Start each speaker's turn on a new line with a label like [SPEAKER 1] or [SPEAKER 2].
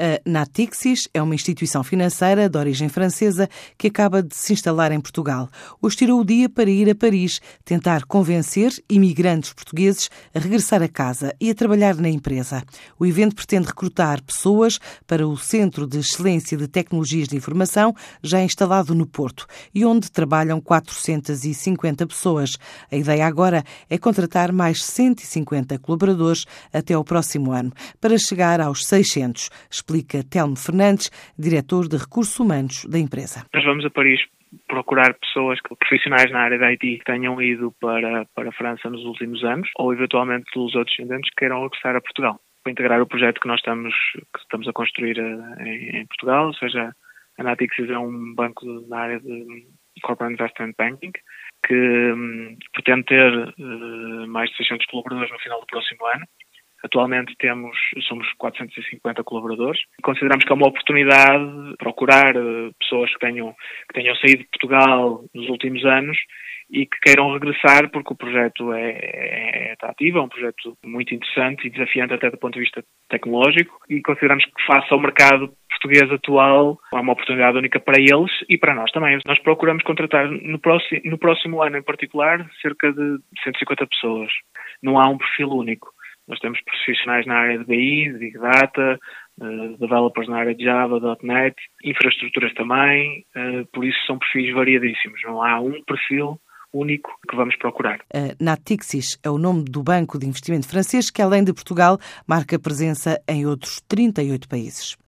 [SPEAKER 1] A Natixis é uma instituição financeira de origem francesa que acaba de se instalar em Portugal. Hoje tirou o dia para ir a Paris tentar convencer imigrantes portugueses a regressar a casa e a trabalhar na empresa. O evento pretende recrutar pessoas para o Centro de Excelência de Tecnologias de Informação, já instalado no Porto, e onde trabalham 450 pessoas. A ideia agora é contratar mais 150 colaboradores até ao próximo ano, para chegar aos 600 explica Telmo Fernandes, diretor de recursos humanos da empresa.
[SPEAKER 2] Nós vamos a Paris procurar pessoas, profissionais na área da IT que tenham ido para, para a França nos últimos anos ou eventualmente os outros descendentes que queiram regressar a Portugal para integrar o projeto que nós estamos, que estamos a construir eh, em, em Portugal, ou seja, a Natixis é um banco na área de Corporate Investment Banking que um, pretende ter uh, mais de 600 colaboradores no final do próximo ano Atualmente temos, somos 450 colaboradores. Consideramos que é uma oportunidade procurar eh, pessoas que tenham, que tenham saído de Portugal nos últimos anos e que queiram regressar porque o projeto é, é, atrativo, é um projeto muito interessante e desafiante até do ponto de vista tecnológico e consideramos que face ao mercado português atual é uma oportunidade única para eles e para nós também. Nós procuramos contratar no próximo, no próximo ano em particular cerca de 150 pessoas. Não há um perfil único. Nós temos profissionais na área de BI, de Big Data, uh, developers na área de Java, .NET, infraestruturas também, uh, por isso são perfis variadíssimos. Não há um perfil único que vamos procurar.
[SPEAKER 1] A Natixis é o nome do banco de investimento francês que, além de Portugal, marca presença em outros 38 países.